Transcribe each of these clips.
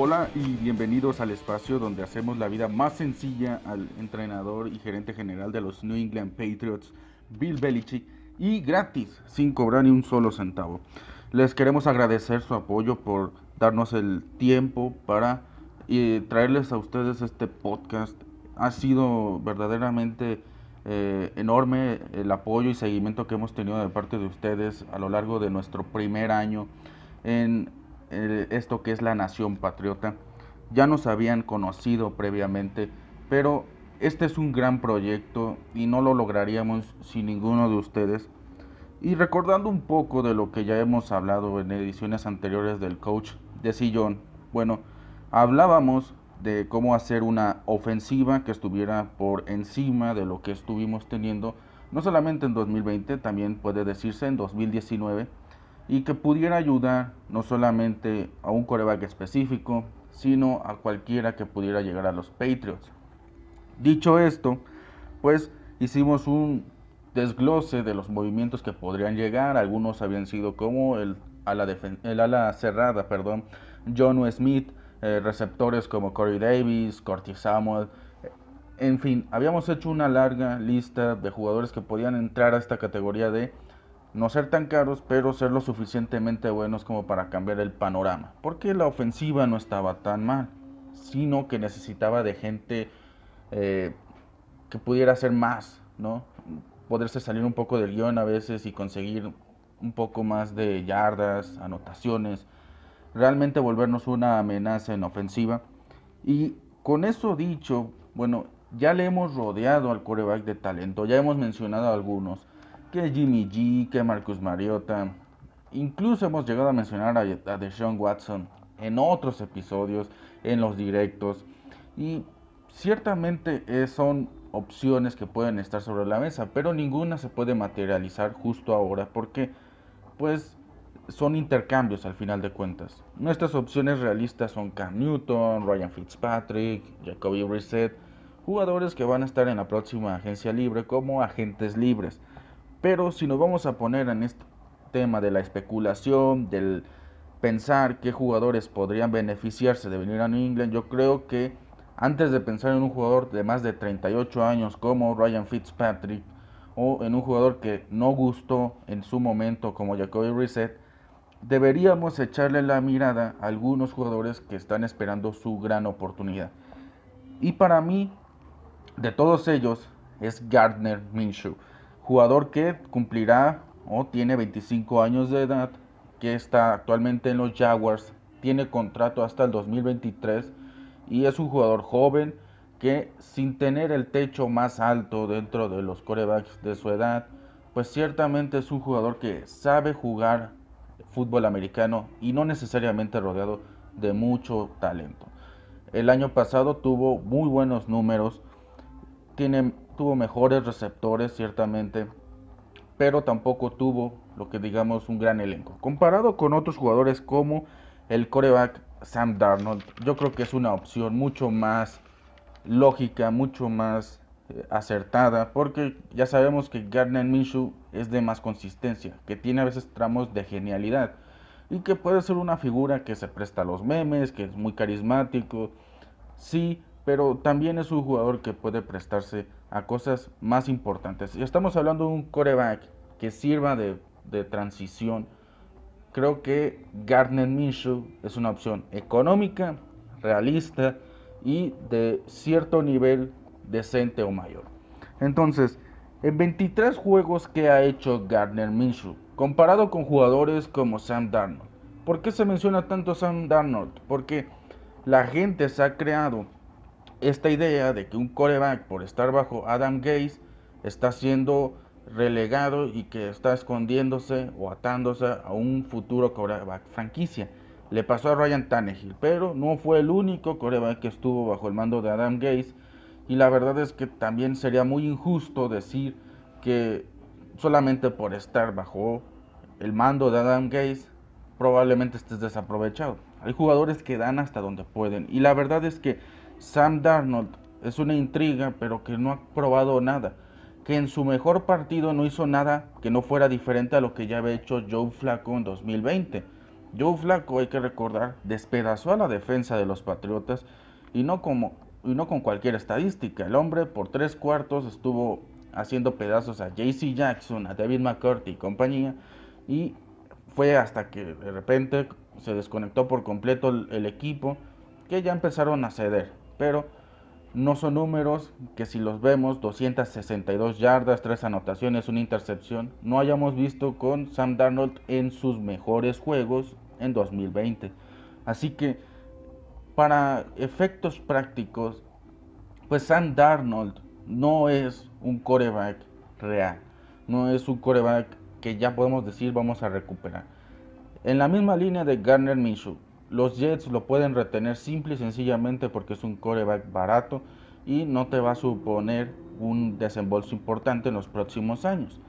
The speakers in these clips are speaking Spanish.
Hola y bienvenidos al espacio donde hacemos la vida más sencilla al entrenador y gerente general de los New England Patriots, Bill Belichick, y gratis, sin cobrar ni un solo centavo. Les queremos agradecer su apoyo por darnos el tiempo para eh, traerles a ustedes este podcast. Ha sido verdaderamente eh, enorme el apoyo y seguimiento que hemos tenido de parte de ustedes a lo largo de nuestro primer año en esto que es la nación patriota. Ya nos habían conocido previamente, pero este es un gran proyecto y no lo lograríamos sin ninguno de ustedes. Y recordando un poco de lo que ya hemos hablado en ediciones anteriores del coach de Sillón, bueno, hablábamos de cómo hacer una ofensiva que estuviera por encima de lo que estuvimos teniendo, no solamente en 2020, también puede decirse en 2019 y que pudiera ayudar no solamente a un coreback específico, sino a cualquiera que pudiera llegar a los Patriots. Dicho esto, pues hicimos un desglose de los movimientos que podrían llegar. Algunos habían sido como el ala, el ala cerrada, perdón, John Smith, eh, receptores como Corey Davis, Curtis Samuel. En fin, habíamos hecho una larga lista de jugadores que podían entrar a esta categoría de no ser tan caros, pero ser lo suficientemente buenos como para cambiar el panorama. Porque la ofensiva no estaba tan mal, sino que necesitaba de gente eh, que pudiera hacer más, ¿no? Poderse salir un poco del guion a veces y conseguir un poco más de yardas, anotaciones, realmente volvernos una amenaza en ofensiva. Y con eso dicho, bueno, ya le hemos rodeado al coreback de talento, ya hemos mencionado algunos que Jimmy G, que Marcus Mariota. Incluso hemos llegado a mencionar a, Deshaun Watson en otros episodios, en los directos. Y ciertamente eh, son opciones que pueden estar sobre la mesa, pero ninguna se puede materializar justo ahora porque pues son intercambios al final de cuentas. Nuestras opciones realistas son Cam Newton, Ryan Fitzpatrick, Jacoby Reset, jugadores que van a estar en la próxima agencia libre como agentes libres. Pero si nos vamos a poner en este tema de la especulación, del pensar qué jugadores podrían beneficiarse de venir a New England, yo creo que antes de pensar en un jugador de más de 38 años como Ryan Fitzpatrick o en un jugador que no gustó en su momento como Jacoby Reset, deberíamos echarle la mirada a algunos jugadores que están esperando su gran oportunidad. Y para mí, de todos ellos, es Gardner Minshew jugador que cumplirá o tiene 25 años de edad, que está actualmente en los Jaguars, tiene contrato hasta el 2023 y es un jugador joven que sin tener el techo más alto dentro de los corebacks de su edad, pues ciertamente es un jugador que sabe jugar fútbol americano y no necesariamente rodeado de mucho talento. El año pasado tuvo muy buenos números, tiene tuvo mejores receptores, ciertamente, pero tampoco tuvo lo que digamos un gran elenco. Comparado con otros jugadores como el coreback Sam Darnold, yo creo que es una opción mucho más lógica, mucho más eh, acertada, porque ya sabemos que Gardner Minshew es de más consistencia, que tiene a veces tramos de genialidad y que puede ser una figura que se presta a los memes, que es muy carismático, sí, pero también es un jugador que puede prestarse a cosas más importantes. Y estamos hablando de un coreback que sirva de, transición. Creo que Gardner Minshew es una opción económica, realista y de cierto nivel decente o mayor. Entonces, en 23 juegos que ha hecho Gardner Minshew, comparado con jugadores como Sam Darnold. ¿Por qué se menciona tanto Sam Darnold? Porque la gente se ha creado esta idea de que un coreback por estar bajo Adam Gaze está siendo relegado y que está escondiéndose o atándose a un futuro coreback franquicia. Le pasó a Ryan Tannehill, pero no fue el único coreback que estuvo bajo el mando de Adam Gaze. Y la verdad es que también sería muy injusto decir que solamente por estar bajo el mando de Adam Gaze probablemente estés desaprovechado. Hay jugadores que dan hasta donde pueden. Y la verdad es que Sam Darnold es una intriga, pero que no ha probado nada. Que en su mejor partido no hizo nada que no fuera diferente a lo que ya había hecho Joe Flacco en 2020. Joe Flacco, hay que recordar, despedazó a la defensa de los Patriotas y no, como, y no con cualquier estadística. El hombre por tres cuartos estuvo haciendo pedazos a JC Jackson, a David McCarthy y compañía. Y fue hasta que de repente se desconectó por completo el equipo que ya empezaron a ceder. Pero no son números que si los vemos, 262 yardas, 3 anotaciones, una intercepción, no hayamos visto con Sam Darnold en sus mejores juegos en 2020. Así que para efectos prácticos, pues Sam Darnold no es un coreback real, no es un coreback que ya podemos decir vamos a recuperar. En la misma línea de Garner Minshew, los Jets lo pueden retener simple y sencillamente porque es un coreback barato y no te va a suponer un desembolso importante en los próximos años.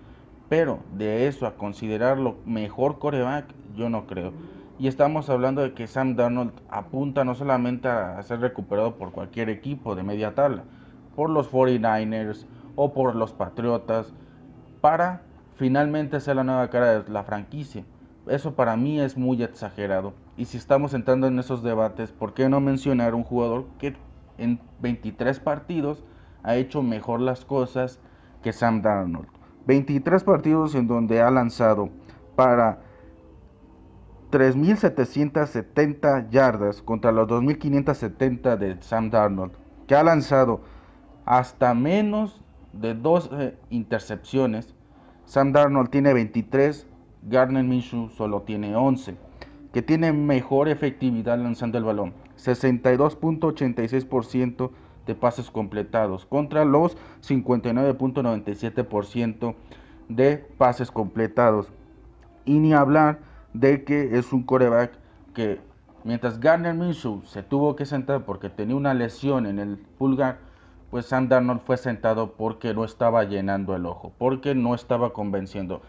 Pero de eso a considerarlo mejor coreback, yo no creo. Y estamos hablando de que Sam Darnold apunta no solamente a ser recuperado por cualquier equipo de media tabla, por los 49ers o por los Patriotas, para finalmente ser la nueva cara de la franquicia. Eso para mí es muy exagerado. Y si estamos entrando en esos debates, ¿por qué no mencionar un jugador que en 23 partidos ha hecho mejor las cosas que Sam Darnold? 23 partidos en donde ha lanzado para 3.770 yardas contra los 2.570 de Sam Darnold, que ha lanzado hasta menos de 12 intercepciones. Sam Darnold tiene 23 Garner Minshew solo tiene 11, que tiene mejor efectividad lanzando el balón, 62.86% de pases completados contra los 59.97% de pases completados. Y ni hablar de que es un coreback que mientras Garner Minshew se tuvo que sentar porque tenía una lesión en el pulgar, pues Sam fue sentado porque no estaba llenando el ojo, porque no estaba convenciendo.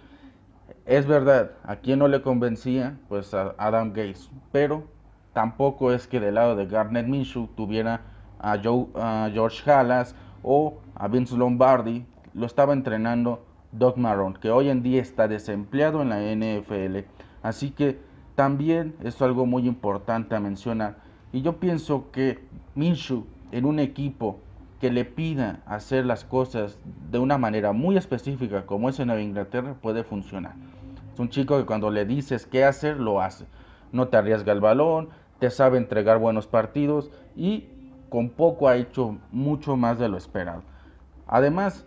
Es verdad, a quien no le convencía, pues a Adam Gates, pero tampoco es que del lado de Garnet Minshew tuviera a, George Halas o a Vince Lombardi, lo estaba entrenando Doug Marrone, que hoy en día está desempleado en la NFL. Así que también es algo muy importante a mencionar. Y yo pienso que Minshew en un equipo que le pida hacer las cosas de una manera muy específica como es en Nueva Inglaterra puede funcionar. Un chico que cuando le dices qué hacer, lo hace. No te arriesga el balón, te sabe entregar buenos partidos y con poco ha hecho mucho más de lo esperado. Además,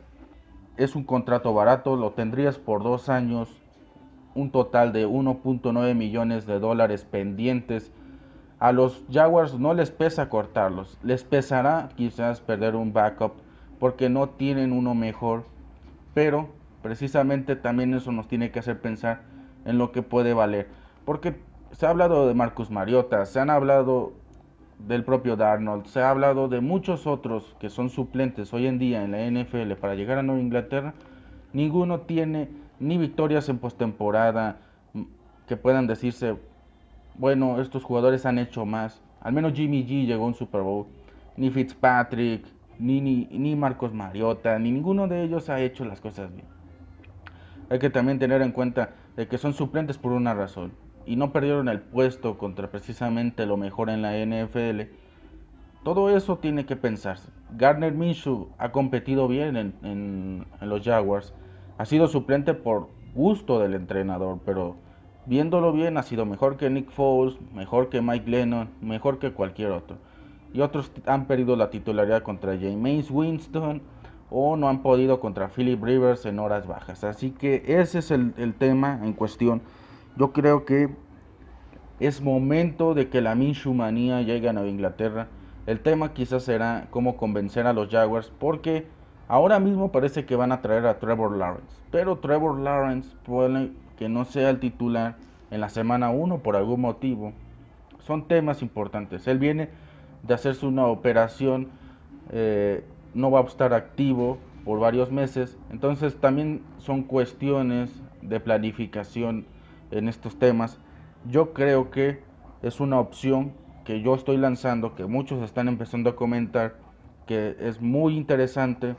es un contrato barato, lo tendrías por dos años, un total de 1.9 millones de dólares pendientes a los Jaguars no les pesa cortarlos, les pesará quizás perder un backup porque no tienen uno mejor, pero precisamente también eso nos tiene que hacer pensar en lo que puede valer, porque se ha hablado de Marcus Mariota, se han hablado del propio Darnold, se ha hablado de muchos otros que son suplentes hoy en día en la NFL para llegar a Nueva Inglaterra, ninguno tiene ni victorias en postemporada que puedan decirse bueno, estos jugadores han hecho más. Al menos Jimmy G llegó a un Super Bowl. Ni Fitzpatrick, ni, ni, Marcos Mariota, ni ninguno de ellos ha hecho las cosas bien. Hay que también tener en cuenta de que son suplentes por una razón. Y no perdieron el puesto contra precisamente lo mejor en la NFL. Todo eso tiene que pensarse. Gardner Minshew ha competido bien en, en los Jaguars. Ha sido suplente por gusto del entrenador, pero viéndolo bien, ha sido mejor que Nick Foles, mejor que Mike Lennon, mejor que cualquier otro. Y otros han perdido la titularidad contra James Winston o no han podido contra Philip Rivers en horas bajas. Así que ese es el, tema en cuestión. Yo creo que es momento de que la Minshew manía llegue a Nueva Inglaterra. El tema quizás será cómo convencer a los Jaguars porque ahora mismo parece que van a traer a Trevor Lawrence. Pero Trevor Lawrence puede que no sea el titular en la semana 1 por algún motivo, son temas importantes. Él viene de hacerse una operación, eh, no va a estar activo por varios meses, entonces también son cuestiones de planificación en estos temas. Yo creo que es una opción que yo estoy lanzando, que muchos están empezando a comentar, que es muy interesante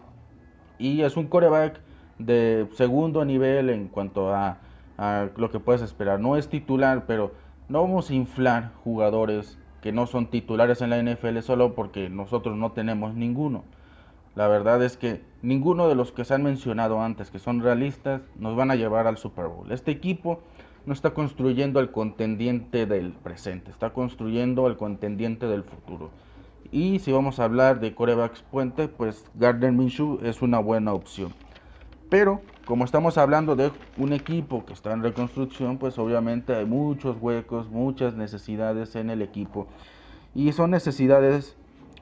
y es un coreback de segundo nivel en cuanto a, a lo que puedes esperar. No es titular, pero no vamos a inflar jugadores que no son titulares en la NFL solo porque nosotros no tenemos ninguno. La verdad es que ninguno de los que se han mencionado antes, que son realistas, nos van a llevar al Super Bowl. Este equipo no está construyendo el contendiente del presente, está construyendo el contendiente del futuro. Y si vamos a hablar de corebacks puente, pues Gardner Minshew es una buena opción. Pero como estamos hablando de un equipo que está en reconstrucción, pues obviamente hay muchos huecos, muchas necesidades en el equipo. Y son necesidades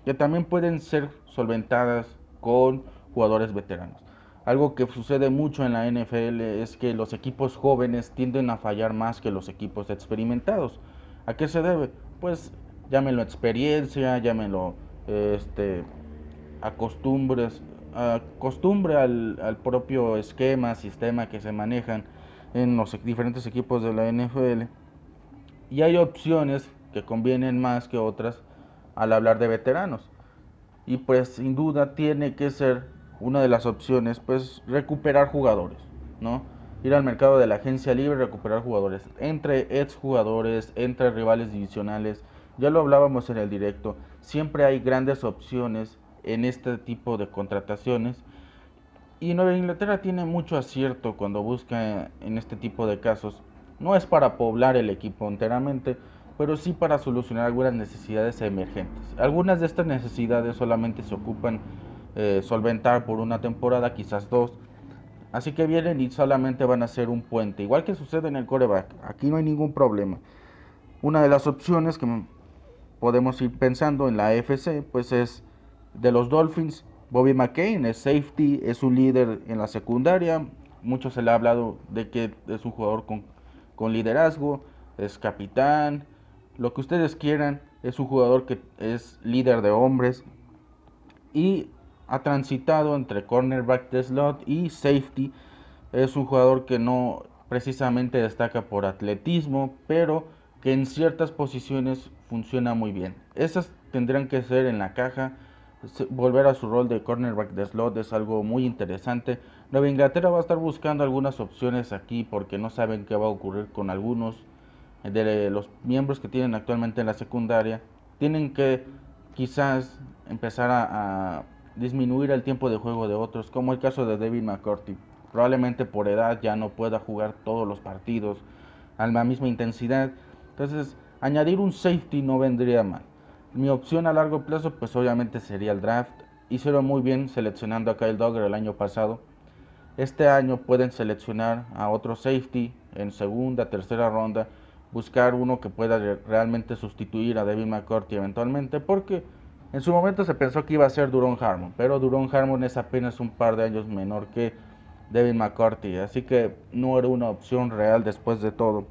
que también pueden ser solventadas con jugadores veteranos. Algo que sucede mucho en la NFL es que los equipos jóvenes tienden a fallar más que los equipos experimentados. ¿A qué se debe? Pues llámenlo experiencia, llámenlo este, acostumbres, acostumbre al, al propio esquema, sistema que se manejan en los diferentes equipos de la NFL. Y hay opciones que convienen más que otras al hablar de veteranos. Y pues sin duda tiene que ser una de las opciones, pues recuperar jugadores, ¿no? Ir al mercado de la agencia libre, recuperar jugadores, entre ex jugadores, entre rivales divisionales. Ya lo hablábamos en el directo, siempre hay grandes opciones en este tipo de contrataciones. Y Nueva Inglaterra tiene mucho acierto cuando busca en este tipo de casos. No es para poblar el equipo enteramente, pero sí para solucionar algunas necesidades emergentes. Algunas de estas necesidades solamente se ocupan eh, solventar por una temporada, quizás dos. Así que vienen y solamente van a ser un puente, igual que sucede en el coreback. Aquí no hay ningún problema. Una de las opciones que podemos ir pensando en la AFC, pues es de los Dolphins. Bobby McCain es safety, es un líder en la secundaria. Mucho se le ha hablado de que es un jugador con, con liderazgo, es capitán, lo que ustedes quieran. Es un jugador que es líder de hombres y ha transitado entre cornerback de slot y safety. Es un jugador que no precisamente destaca por atletismo, pero que en ciertas posiciones funciona muy bien. Esas tendrán que ser en la caja volver a su rol de cornerback de slot es algo muy interesante. Nueva Inglaterra va a estar buscando algunas opciones aquí porque no saben qué va a ocurrir con algunos de los miembros que tienen actualmente en la secundaria. Tienen que quizás empezar a, disminuir el tiempo de juego de otros, como el caso de David McCourty. Probablemente por edad ya no pueda jugar todos los partidos a la misma intensidad. Entonces, añadir un safety no vendría mal. Mi opción a largo plazo, pues obviamente sería el draft. Hicieron muy bien seleccionando a Kyle Dogger el año pasado. Este año pueden seleccionar a otro safety en segunda, tercera ronda, buscar uno que pueda realmente sustituir a Devin McCourty eventualmente, porque en su momento se pensó que iba a ser Duron Harmon, pero Duron Harmon es apenas un par de años menor que Devin McCourty, así que no era una opción real después de todo.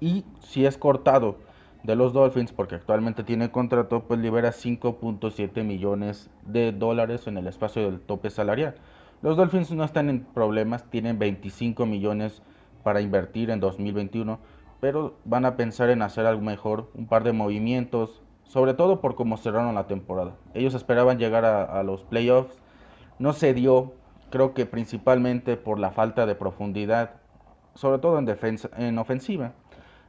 Y si es cortado de los Dolphins, porque actualmente tiene contrato, pues libera 5.7 millones de dólares en el espacio del tope salarial. Los Dolphins no están en problemas, tienen 25 millones para invertir en 2021, pero van a pensar en hacer algo mejor, un par de movimientos, sobre todo por cómo cerraron la temporada. Ellos esperaban llegar a, los playoffs, no se dio, creo que principalmente por la falta de profundidad, sobre todo en defensa, en ofensiva.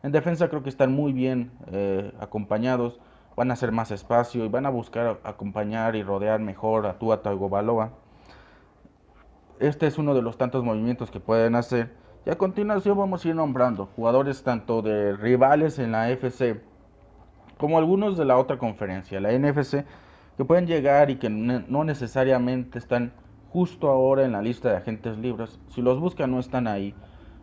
En defensa creo que están muy bien eh, acompañados, van a hacer más espacio y van a buscar acompañar y rodear mejor a Tua Tagovailoa. Este es uno de los tantos movimientos que pueden hacer. Y a continuación vamos a ir nombrando jugadores tanto de rivales en la FC como algunos de la otra conferencia, la NFC, que pueden llegar y que no necesariamente están justo ahora en la lista de agentes libres. Si los buscan no están ahí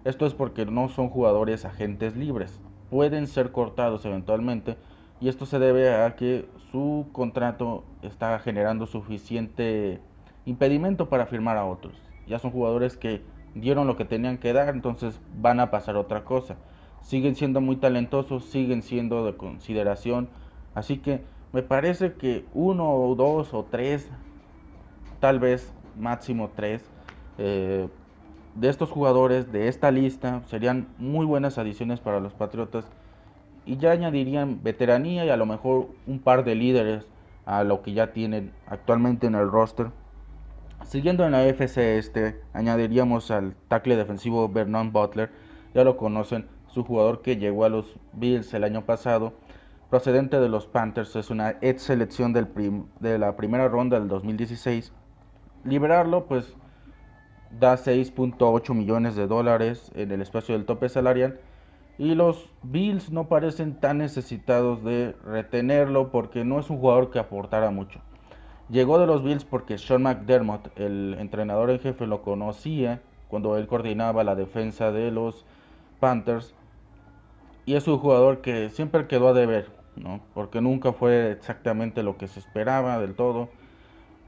esto es porque no son jugadores agentes libres. Pueden ser cortados eventualmente y esto se debe a que su contrato está generando suficiente impedimento para firmar a otros. Ya son jugadores que dieron lo que tenían que dar, entonces van a pasar otra cosa. siguen siendo muy talentosos, siguen siendo de consideración. Así que me parece que uno o dos o tres, tal vez máximo tres, eh, de estos jugadores de esta lista serían muy buenas adiciones para los Patriotas y ya añadirían veteranía y a lo mejor un par de líderes a lo que ya tienen actualmente en el roster. Siguiendo en la FC este, añadiríamos al tackle defensivo Vernon Butler, ya lo conocen, su jugador que llegó a los Bills el año pasado, procedente de los Panthers, es una ex selección del de la primera ronda del 2016. Liberarlo pues da 6.8 millones de dólares en el espacio del tope salarial y los Bills no parecen tan necesitados de retenerlo porque no es un jugador que aportara mucho. Llegó de los Bills porque Sean McDermott, el entrenador en jefe, lo conocía cuando él coordinaba la defensa de los Panthers. Y es un jugador que siempre quedó a deber, ¿no? porque nunca fue exactamente lo que se esperaba del todo.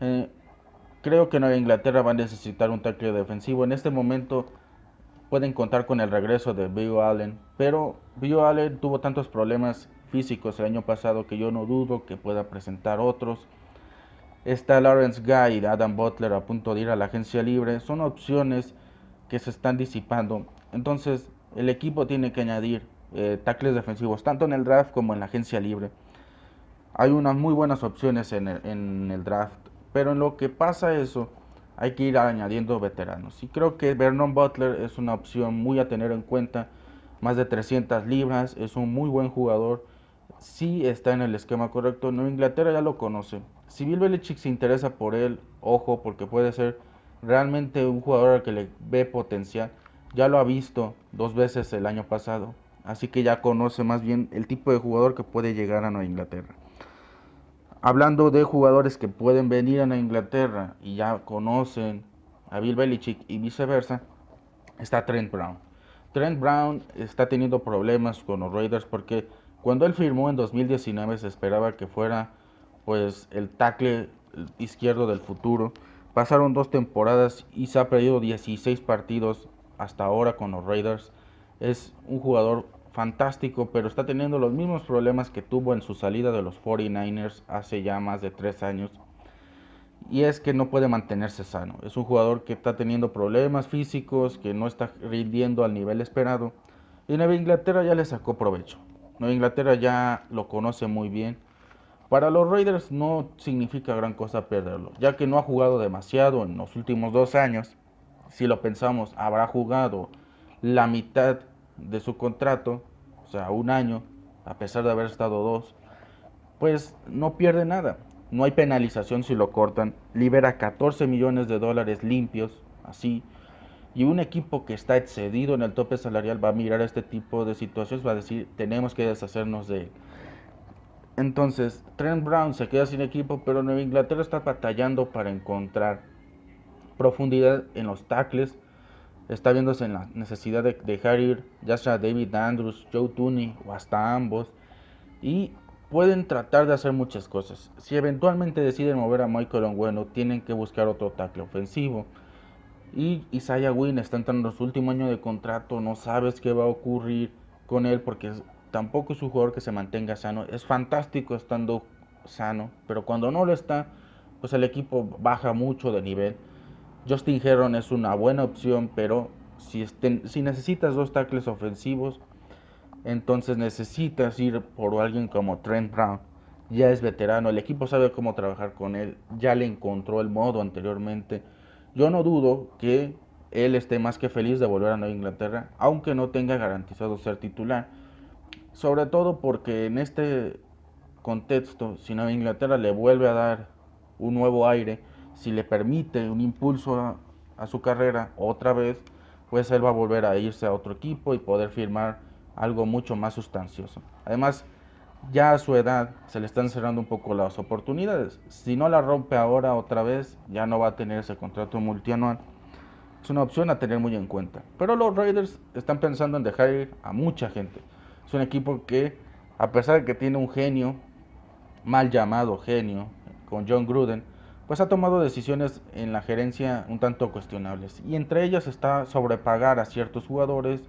Eh, creo que Nueva Inglaterra va a necesitar un tackle defensivo. En este momento pueden contar con el regreso de Bill Allen, pero Bill Allen tuvo tantos problemas físicos el año pasado que yo no dudo que pueda presentar otros. Está Lawrence Guy y Adam Butler a punto de ir a la agencia libre. Son opciones que se están disipando. Entonces el equipo tiene que añadir eh, tackles defensivos tanto en el draft como en la agencia libre. Hay unas muy buenas opciones en el, draft. Pero en lo que pasa eso, hay que ir añadiendo veteranos. Y creo que Vernon Butler es una opción muy a tener en cuenta. Más de 300 libras, es un muy buen jugador. Si está en el esquema correcto, Nueva Inglaterra ya lo conoce. Si Bill Belichick se interesa por él, ojo, porque puede ser realmente un jugador al que le ve potencial. Ya lo ha visto dos veces el año pasado, así que ya conoce más bien el tipo de jugador que puede llegar a Nueva Inglaterra. Hablando de jugadores que pueden venir a Nueva Inglaterra y ya conocen a Bill Belichick y viceversa, está Trent Brown. Trent Brown está teniendo problemas con los Raiders porque cuando él firmó en 2019 se esperaba que fuera pues el tackle izquierdo del futuro. Pasaron dos temporadas y se ha perdido 16 partidos hasta ahora con los Raiders. Es un jugador fantástico, pero está teniendo los mismos problemas que tuvo en su salida de los 49ers hace ya más de tres años. Y es que no puede mantenerse sano. Es un jugador que está teniendo problemas físicos, que no está rindiendo al nivel esperado. Y Nueva Inglaterra ya le sacó provecho. Nueva Inglaterra ya lo conoce muy bien para los Raiders no significa gran cosa perderlo, ya que no ha jugado demasiado en los últimos dos años. Si lo pensamos, habrá jugado la mitad de su contrato, o sea, un año, a pesar de haber estado dos, pues no pierde nada. No hay penalización si lo cortan, libera 14 millones de dólares limpios, así. Y un equipo que está excedido en el tope salarial va a mirar este tipo de situaciones, va a decir, tenemos que deshacernos de él. Entonces, Trent Brown se queda sin equipo, pero Nueva Inglaterra está batallando para encontrar profundidad en los tackles. Está viéndose en la necesidad de dejar ir ya sea David Andrews, Joe Tooney o hasta ambos. Y pueden tratar de hacer muchas cosas. Si eventualmente deciden mover a Michael Ongueno, tienen que buscar otro tackle ofensivo. Y Isaiah Wynn está entrando en su último año de contrato, no sabes qué va a ocurrir con él porque tampoco es un jugador que se mantenga sano. Es fantástico estando sano, pero cuando no lo está, pues el equipo baja mucho de nivel. Justin Herron es una buena opción, pero si, si necesitas dos tackles ofensivos, entonces necesitas ir por alguien como Trent Brown. Ya es veterano, el equipo sabe cómo trabajar con él, ya le encontró el modo anteriormente. Yo no dudo que él esté más que feliz de volver a Nueva Inglaterra, aunque no tenga garantizado ser titular sobre todo porque en este contexto, si Nueva Inglaterra le vuelve a dar un nuevo aire, si le permite un impulso a, su carrera otra vez, pues él va a volver a irse a otro equipo y poder firmar algo mucho más sustancioso. Además, ya a su edad se le están cerrando un poco las oportunidades. Si no la rompe ahora otra vez, ya no va a tener ese contrato multianual. Es una opción a tener muy en cuenta. Pero los Raiders están pensando en dejar ir a mucha gente. Es un equipo que, a pesar de que tiene un genio, mal llamado genio, con John Gruden, pues ha tomado decisiones en la gerencia un tanto cuestionables. Y entre ellas está sobrepagar a ciertos jugadores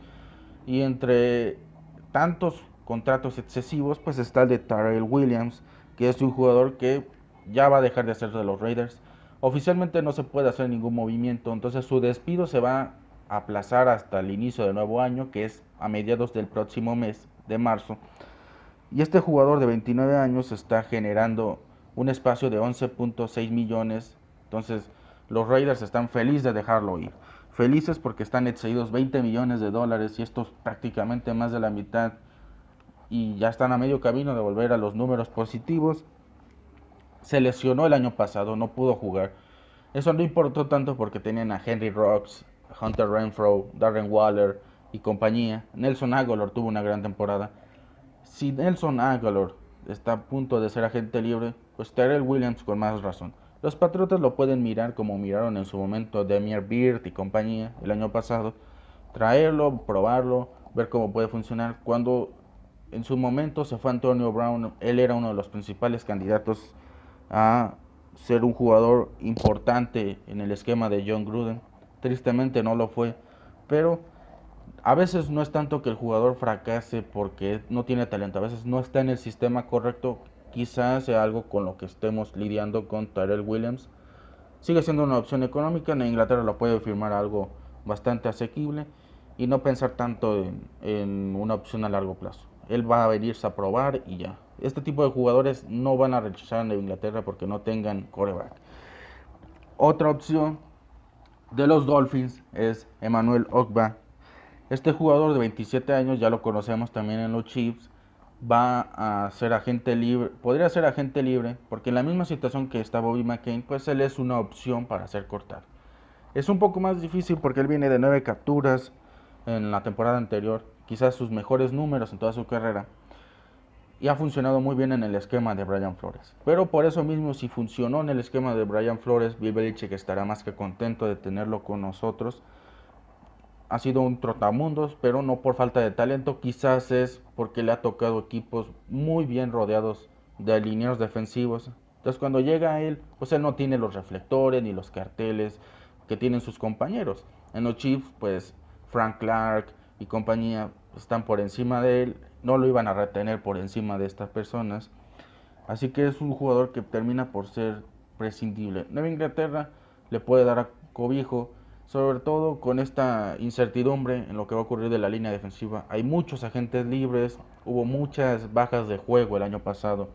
y entre tantos contratos excesivos, pues está el de Tyrell Williams, que es un jugador que ya va a dejar de ser de los Raiders. Oficialmente no se puede hacer ningún movimiento, entonces su despido se va a aplazar hasta el inicio del nuevo año, que es a mediados del próximo mes de marzo. Y este jugador de 29 años está generando un espacio de 11.6 millones. Entonces los Raiders están felices de dejarlo ir. Felices porque están excedidos 20 millones de dólares y esto es prácticamente más de la mitad. Y ya están a medio camino de volver a los números positivos. Se lesionó el año pasado, no pudo jugar. Eso no importó tanto porque tenían a Henry Rocks, Hunter Renfro, Darren Waller y compañía. Nelson Aguilar tuvo una gran temporada. Si Nelson Aguilar está a punto de ser agente libre, pues Terrell Williams con más razón. Los Patriotas lo pueden mirar como miraron en su momento Demir Beard y compañía el año pasado. Traerlo, probarlo, ver cómo puede funcionar. Cuando en su momento se fue Antonio Brown, él era uno de los principales candidatos a ser un jugador importante en el esquema de John Gruden. Tristemente no lo fue, pero a veces no es tanto que el jugador fracase porque no tiene talento, a veces no está en el sistema correcto. Quizás sea algo con lo que estemos lidiando con Tyrell Williams. Sigue siendo una opción económica, en Inglaterra lo puede firmar algo bastante asequible y no pensar tanto en, una opción a largo plazo. Él va a venirse a probar y ya. Este tipo de jugadores no van a rechazar en Inglaterra porque no tengan coreback. Otra opción de los Dolphins es Emmanuel Ogba, este jugador de 27 años, ya lo conocemos también en los Chiefs, va a ser agente libre, podría ser agente libre, porque en la misma situación que está Bobby McCain, pues él es una opción para ser cortado. Es un poco más difícil porque él viene de nueve capturas en la temporada anterior, quizás sus mejores números en toda su carrera, y ha funcionado muy bien en el esquema de Brian Flores. Pero por eso mismo, si funcionó en el esquema de Brian Flores, Bill Belichick estará más que contento de tenerlo con nosotros ha sido un trotamundos, pero no por falta de talento, quizás es porque le ha tocado equipos muy bien rodeados de alineados defensivos. Entonces cuando llega a él, pues él no tiene los reflectores ni los carteles que tienen sus compañeros. En los Chiefs, pues Frank Clark y compañía están por encima de él, no lo iban a retener por encima de estas personas. Así que es un jugador que termina por ser prescindible. Nueva Inglaterra le puede dar a cobijo sobre todo con esta incertidumbre en lo que va a ocurrir de la línea defensiva. Hay muchos agentes libres, hubo muchas bajas de juego el año pasado.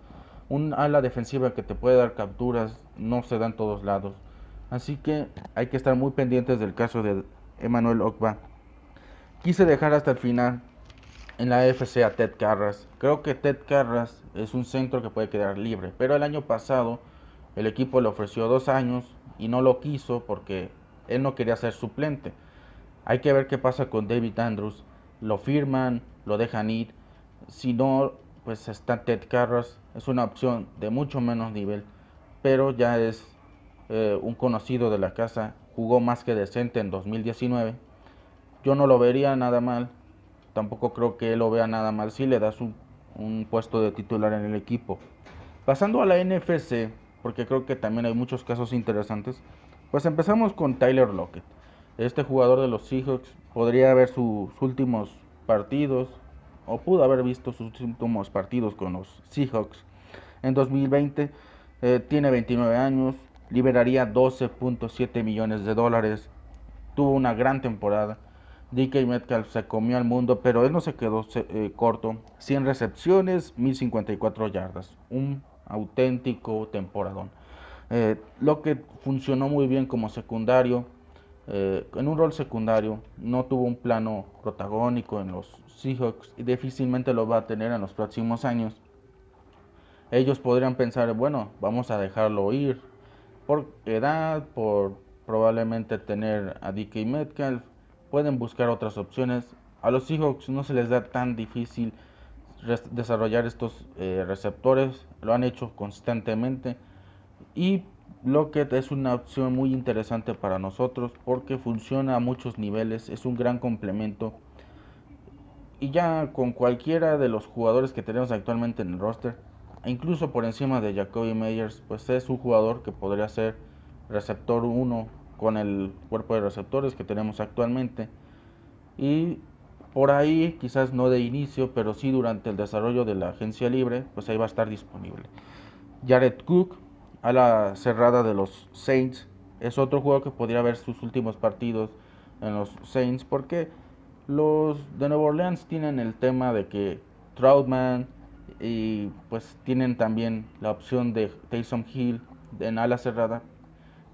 Un ala defensiva que te puede dar capturas no se da en todos lados. Así que hay que estar muy pendientes del caso de Emmanuel Ogba. Quise dejar hasta el final en la FC a Ted Carras. Creo que Ted Carras es un centro que puede quedar libre, pero el año pasado el equipo le ofreció dos años y no lo quiso porque él no quería ser suplente. Hay que ver qué pasa con David Andrews. Lo firman, lo dejan ir. Si no, pues está Ted Carras. Es una opción de mucho menos nivel, pero ya es eh, un conocido de la casa. Jugó más que decente en 2019. Yo no lo vería nada mal. Tampoco creo que él lo vea nada mal si le das un, un puesto de titular en el equipo. Pasando a la NFC, porque creo que también hay muchos casos interesantes. Pues empezamos con Tyler Lockett. Este jugador de los Seahawks podría ver sus últimos partidos o pudo haber visto sus últimos partidos con los Seahawks en 2020. Eh, tiene 29 años, liberaría 12.7 millones de dólares. Tuvo una gran temporada. DK Metcalf se comió al mundo, pero él no se quedó eh, corto. 100 recepciones, 1054 yardas. Un auténtico temporadón. Eh, lo que funcionó muy bien como secundario, eh, en un rol secundario, no tuvo un plano protagónico en los Seahawks y difícilmente lo va a tener en los próximos años. Ellos podrían pensar, bueno, vamos a dejarlo ir por edad, por probablemente tener a DK Metcalf, pueden buscar otras opciones. A los Seahawks no se les da tan difícil desarrollar estos eh, receptores, lo han hecho constantemente y Lockett es una opción muy interesante para nosotros porque funciona a muchos niveles, es un gran complemento. Y ya con cualquiera de los jugadores que tenemos actualmente en el roster, incluso por encima de Jacoby Meyers, pues es un jugador que podría ser receptor 1 con el cuerpo de receptores que tenemos actualmente. Y por ahí, quizás no de inicio, pero sí durante el desarrollo de la agencia libre, pues ahí va a estar disponible. Jared Cook, a la cerrada de los Saints, es otro jugador que podría ver sus últimos partidos en los Saints, porque los de Nueva Orleans tienen el tema de que Troutman y pues tienen también la opción de Taysom Hill en ala cerrada.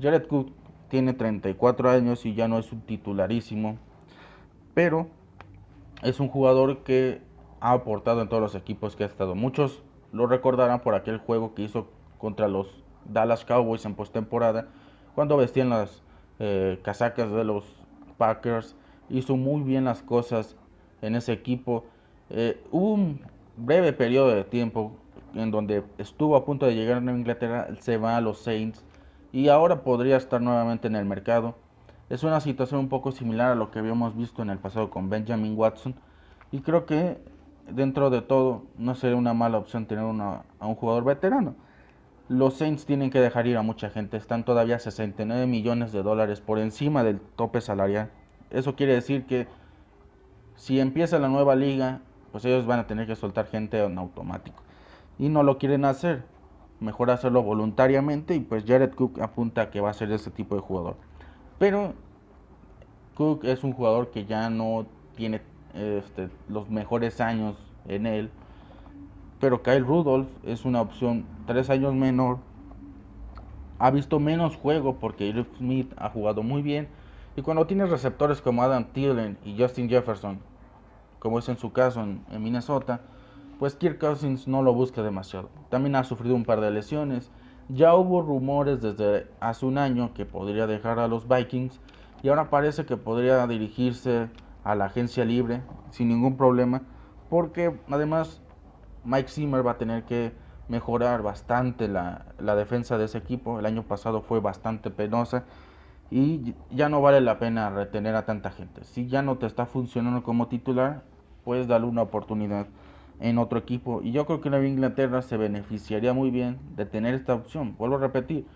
Jared Cook tiene 34 años y ya no es un titularísimo, pero es un jugador que ha aportado en todos los equipos que ha estado. Muchos lo recordarán por aquel juego que hizo contra los Dallas Cowboys en postemporada, cuando vestían las eh, casacas de los Packers. Hizo muy bien las cosas en ese equipo. Eh, hubo un breve periodo de tiempo en donde estuvo a punto de llegar a Inglaterra, se va a los Saints y ahora podría estar nuevamente en el mercado. Es una situación un poco similar a lo que habíamos visto en el pasado con Benjamin Watson y creo que dentro de todo no sería una mala opción tener a un jugador veterano. Los Saints tienen que dejar ir a mucha gente, están todavía 69 millones de dólares por encima del tope salarial. Eso quiere decir que si empieza la nueva liga pues ellos van a tener que soltar gente en automático. Y no lo quieren hacer. Mejor hacerlo voluntariamente y pues Jared Cook apunta a que va a ser ese tipo de jugador. Pero Cook es un jugador que ya no tiene este, los mejores años en él. Pero Kyle Rudolph es una opción tres años menor. Ha visto menos juego porque Irv Smith ha jugado muy bien. Y cuando tienes receptores como Adam Thielen y Justin Jefferson como es en su caso en, Minnesota, pues Kirk Cousins no lo busca demasiado. También ha sufrido un par de lesiones. Ya hubo rumores desde hace un año que podría dejar a los Vikings y ahora parece que podría dirigirse a la agencia libre sin ningún problema porque además Mike Zimmer va a tener que mejorar bastante la, la, defensa de ese equipo. El año pasado fue bastante penosa y ya no vale la pena retener a tanta gente. Si ya no te está funcionando como titular, puedes darle una oportunidad en otro equipo. Y yo creo que Nueva Inglaterra se beneficiaría muy bien de tener esta opción. Vuelvo a repetir,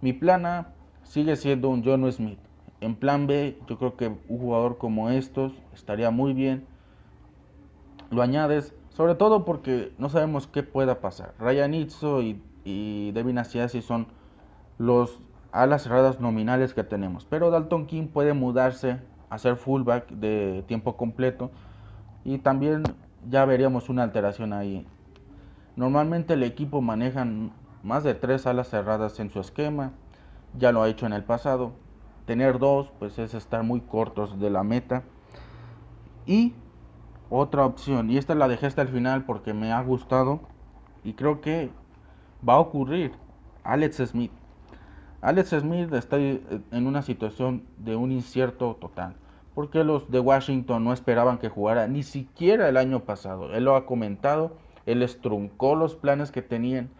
mi plan sigue siendo un John Smith. En plan B, yo creo que un jugador como estos estaría muy bien. Lo añades, sobre todo porque no sabemos qué pueda pasar. Ryan Itzo y, y Devin Asiasi son los alas cerradas nominales que tenemos. Pero Dalton King puede mudarse a ser fullback de tiempo completo y también ya veríamos una alteración ahí. Normalmente el equipo maneja más de tres alas cerradas en su esquema, ya lo ha hecho en el pasado. Tener dos pues es estar muy cortos de la meta. Y otra opción, y esta la dejé hasta el final porque me ha gustado y creo que va a ocurrir. Alex Smith. Alex Smith está en una situación de un incierto total porque los de Washington no esperaban que jugara ni siquiera el año pasado. Él lo ha comentado, él estruncó los planes que tenían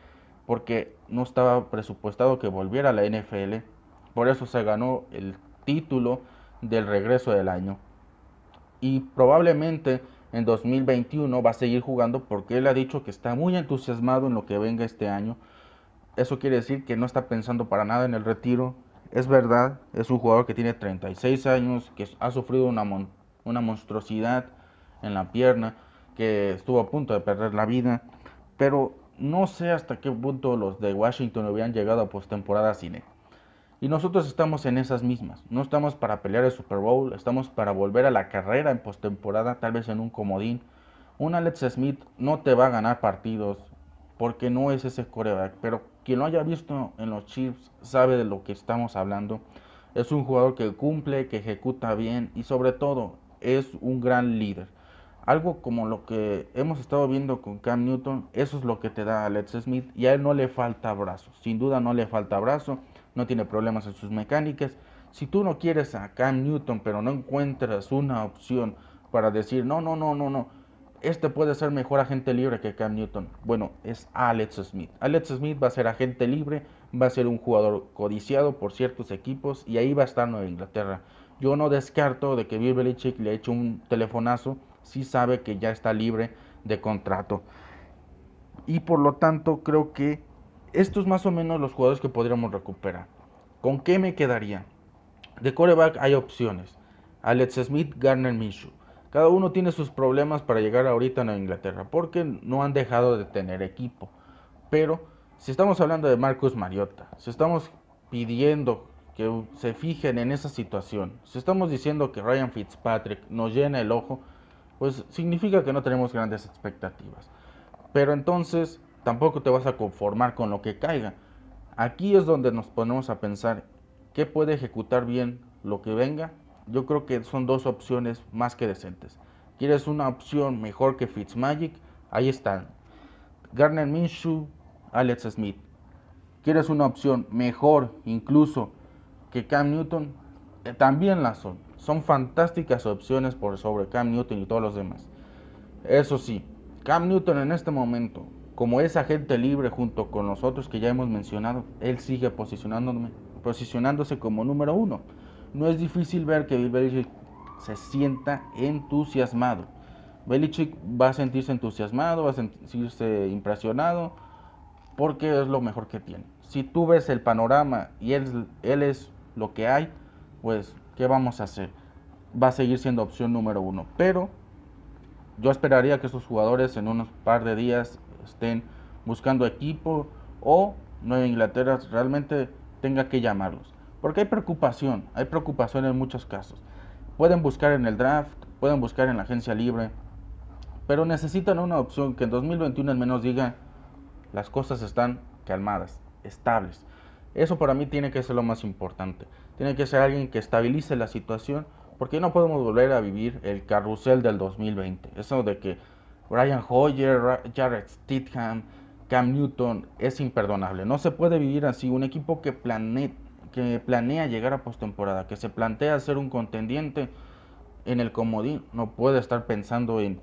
porque no estaba presupuestado que volviera a la NFL. Por eso se ganó el título del regreso del año. Y probablemente en 2021 va a seguir jugando porque él ha dicho que está muy entusiasmado en lo que venga este año. Eso quiere decir que no está pensando para nada en el retiro, es verdad, es un jugador que tiene 36 años, que ha sufrido una, monstruosidad en la pierna, que estuvo a punto de perder la vida, pero no sé hasta qué punto los de Washington habían llegado a postemporada sin él. Y nosotros estamos en esas mismas. No estamos para pelear el Super Bowl, estamos para volver a la carrera en postemporada, tal vez en un comodín. Un Alex Smith no te va a ganar partidos porque no es ese coreback, pero quien lo haya visto en los Chiefs sabe de lo que estamos hablando. Es un jugador que cumple, que ejecuta bien y sobre todo es un gran líder. Algo como lo que hemos estado viendo con Cam Newton, eso es lo que te da Alex Smith y a él no le falta brazo. Sin duda no le falta brazo, no tiene problemas en sus mecánicas. Si tú no quieres a Cam Newton pero no encuentras una opción para decir, no, no, no, no, no, este puede ser mejor agente libre que Cam Newton. Bueno, es Alex Smith. Alex Smith va a ser agente libre, va a ser un jugador codiciado por ciertos equipos y ahí va a estar Nueva Inglaterra. Yo no descarto de que Bill Belichick le eche un telefonazo si sabe que ya está libre de contrato. Y por lo tanto creo que estos más o menos los jugadores que podríamos recuperar. ¿Con qué me quedaría? De coreback hay opciones. Alex Smith, Garner Minshew. Cada uno tiene sus problemas para llegar ahorita a Inglaterra, porque no han dejado de tener equipo. Pero si estamos hablando de Marcus Mariota, si estamos pidiendo que se fijen en esa situación, si estamos diciendo que Ryan Fitzpatrick nos llena el ojo, pues significa que no tenemos grandes expectativas. Pero entonces tampoco te vas a conformar con lo que caiga. Aquí es donde nos ponemos a pensar qué puede ejecutar bien lo que venga. Yo creo que son dos opciones más que decentes. ¿Quieres una opción mejor que Fitzmagic? Ahí están. Garner Minshew, Alex Smith. ¿Quieres una opción mejor incluso que Cam Newton? Eh, también la son. Son fantásticas opciones por sobre Cam Newton y todos los demás. Eso sí, Cam Newton en este momento, como es agente libre junto con los otros que ya hemos mencionado, él sigue posicionándose como número uno. No es difícil ver que Bill Belichick se sienta entusiasmado. Belichick va a sentirse entusiasmado, va a sentirse impresionado, porque es lo mejor que tiene. Si tú ves el panorama y él, él es lo que hay, pues, ¿qué vamos a hacer? Va a seguir siendo opción número uno. Pero yo esperaría que esos jugadores en unos par de días estén buscando equipo o Nueva Inglaterra realmente tenga que llamarlos. Porque hay preocupación, hay preocupación en muchos casos. Pueden buscar en el draft, pueden buscar en la agencia libre, pero necesitan una opción que en 2021 al menos diga las cosas están calmadas, estables. Eso para mí tiene que ser lo más importante. Tiene que ser alguien que estabilice la situación porque no podemos volver a vivir el carrusel del 2020. Eso de que Brian Hoyer, Jared Stidham, Cam Newton es imperdonable. No se puede vivir así. Un equipo que, planea, que planea llegar a postemporada, que se plantea ser un contendiente en el comodín, no puede estar pensando en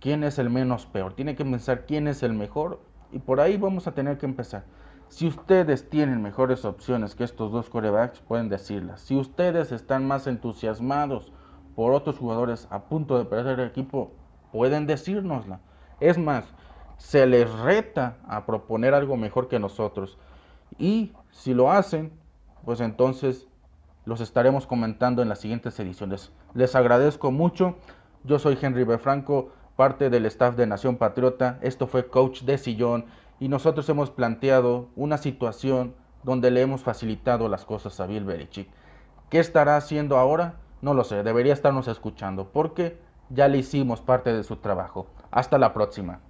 quién es el menos peor. Tiene que pensar quién es el mejor y por ahí vamos a tener que empezar. Si ustedes tienen mejores opciones que estos dos corebacks, pueden decirlas. Si ustedes están más entusiasmados por otros jugadores a punto de perder el equipo, pueden decírnosla. Es más, se les reta a proponer algo mejor que nosotros. Y si lo hacen, pues entonces los estaremos comentando en las siguientes ediciones. Les agradezco mucho. Yo soy Henry B. Franco, parte del staff de Nación Patriota. Esto fue Coach de Sillón y nosotros hemos planteado una situación donde le hemos facilitado las cosas a Bill Belichick. ¿Qué estará haciendo ahora? No lo sé, debería estarnos escuchando porque ya le hicimos parte de su trabajo. Hasta la próxima.